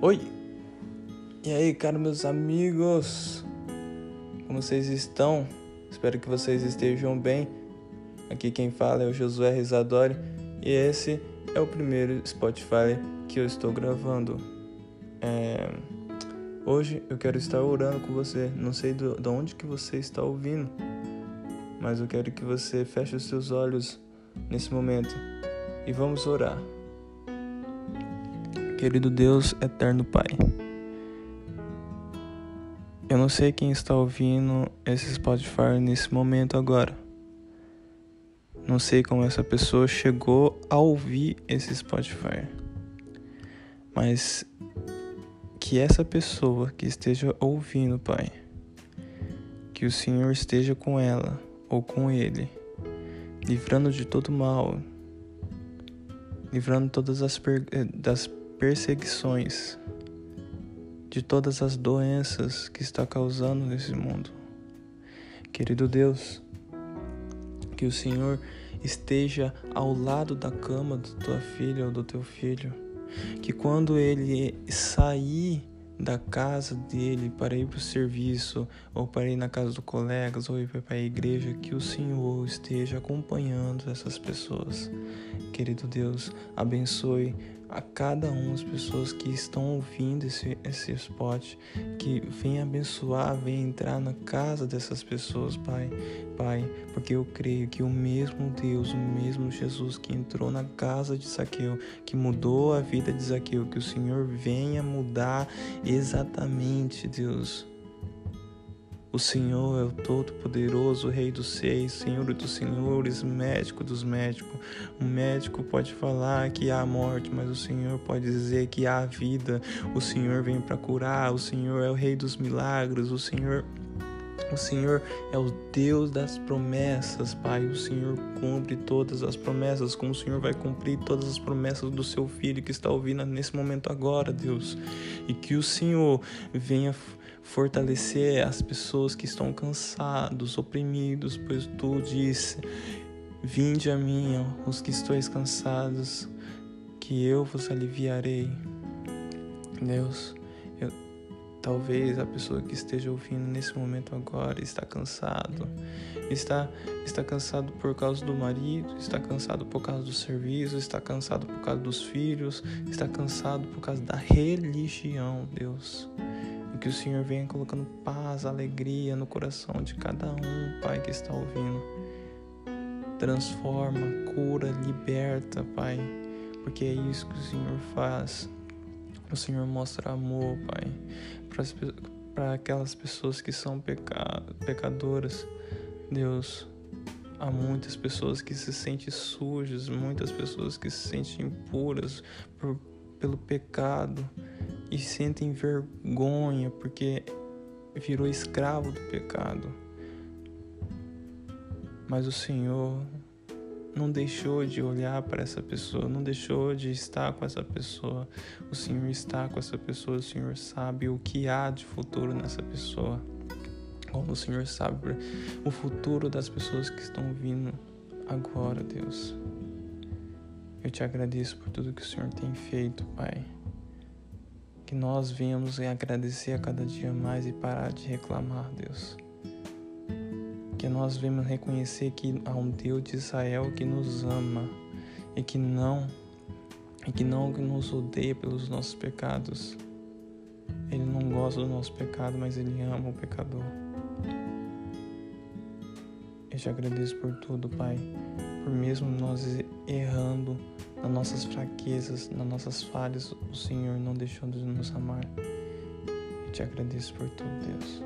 Oi! E aí, caros meus amigos? Como vocês estão? Espero que vocês estejam bem. Aqui quem fala é o Josué Rezadori e esse é o primeiro Spotify que eu estou gravando. É... Hoje eu quero estar orando com você. Não sei de onde que você está ouvindo, mas eu quero que você feche os seus olhos nesse momento e vamos orar. Querido Deus, eterno Pai. Eu não sei quem está ouvindo esse Spotify nesse momento agora. Não sei como essa pessoa chegou a ouvir esse Spotify. Mas que essa pessoa que esteja ouvindo, Pai, que o Senhor esteja com ela ou com ele, livrando de todo mal, livrando todas as per das perseguições de todas as doenças que está causando nesse mundo. Querido Deus, que o Senhor esteja ao lado da cama da tua filha ou do teu filho, que quando ele sair da casa dele para ir para o serviço, ou para ir na casa dos colegas, ou ir para a igreja, que o Senhor esteja acompanhando essas pessoas. Querido Deus, abençoe a cada uma das pessoas que estão ouvindo esse, esse spot, que venha abençoar, venha entrar na casa dessas pessoas, Pai. Pai, porque eu creio que o mesmo Deus, o mesmo Jesus que entrou na casa de Zaqueu, que mudou a vida de Zaqueu, que o Senhor venha mudar exatamente, Deus o Senhor é o Todo-Poderoso, Rei dos Seis, Senhor dos Senhores, Médico dos Médicos. O médico pode falar que há morte, mas o Senhor pode dizer que há vida. O Senhor vem para curar, o Senhor é o Rei dos Milagres, o Senhor o Senhor é o Deus das promessas, Pai. O Senhor cumpre todas as promessas, como o Senhor vai cumprir todas as promessas do seu filho que está ouvindo nesse momento agora, Deus. E que o Senhor venha fortalecer as pessoas que estão cansados, oprimidos, pois tu disse: Vinde a mim, os que estáis cansados, que eu vos aliviarei. Deus, Talvez a pessoa que esteja ouvindo nesse momento agora está cansado, está está cansado por causa do marido, está cansado por causa do serviço, está cansado por causa dos filhos, está cansado por causa da religião, Deus. E que o Senhor venha colocando paz, alegria no coração de cada um, Pai, que está ouvindo. Transforma, cura, liberta, Pai, porque é isso que o Senhor faz. O Senhor mostra amor, Pai, para aquelas pessoas que são peca, pecadoras. Deus, há muitas pessoas que se sentem sujas, muitas pessoas que se sentem impuras por, pelo pecado e sentem vergonha porque virou escravo do pecado. Mas o Senhor não deixou de olhar para essa pessoa, não deixou de estar com essa pessoa. O Senhor está com essa pessoa, o Senhor sabe o que há de futuro nessa pessoa. Como o Senhor sabe o futuro das pessoas que estão vindo agora, Deus. Eu te agradeço por tudo que o Senhor tem feito, Pai. Que nós venhamos agradecer a cada dia mais e parar de reclamar, Deus que nós vemos reconhecer que há um Deus de Israel que nos ama e que não e que não nos odeia pelos nossos pecados. Ele não gosta do nosso pecado, mas ele ama o pecador. Eu te agradeço por tudo, Pai, por mesmo nós errando nas nossas fraquezas, nas nossas falhas, o Senhor não deixou de nos amar. Eu te agradeço por tudo, Deus.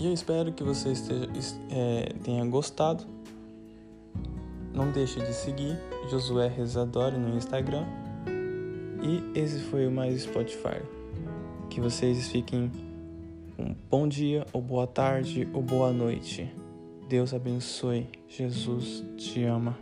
E eu espero que você esteja, é, tenha gostado. Não deixe de seguir Josué Rezadori no Instagram. E esse foi o Mais Spotify. Que vocês fiquem um bom dia, ou boa tarde, ou boa noite. Deus abençoe. Jesus te ama.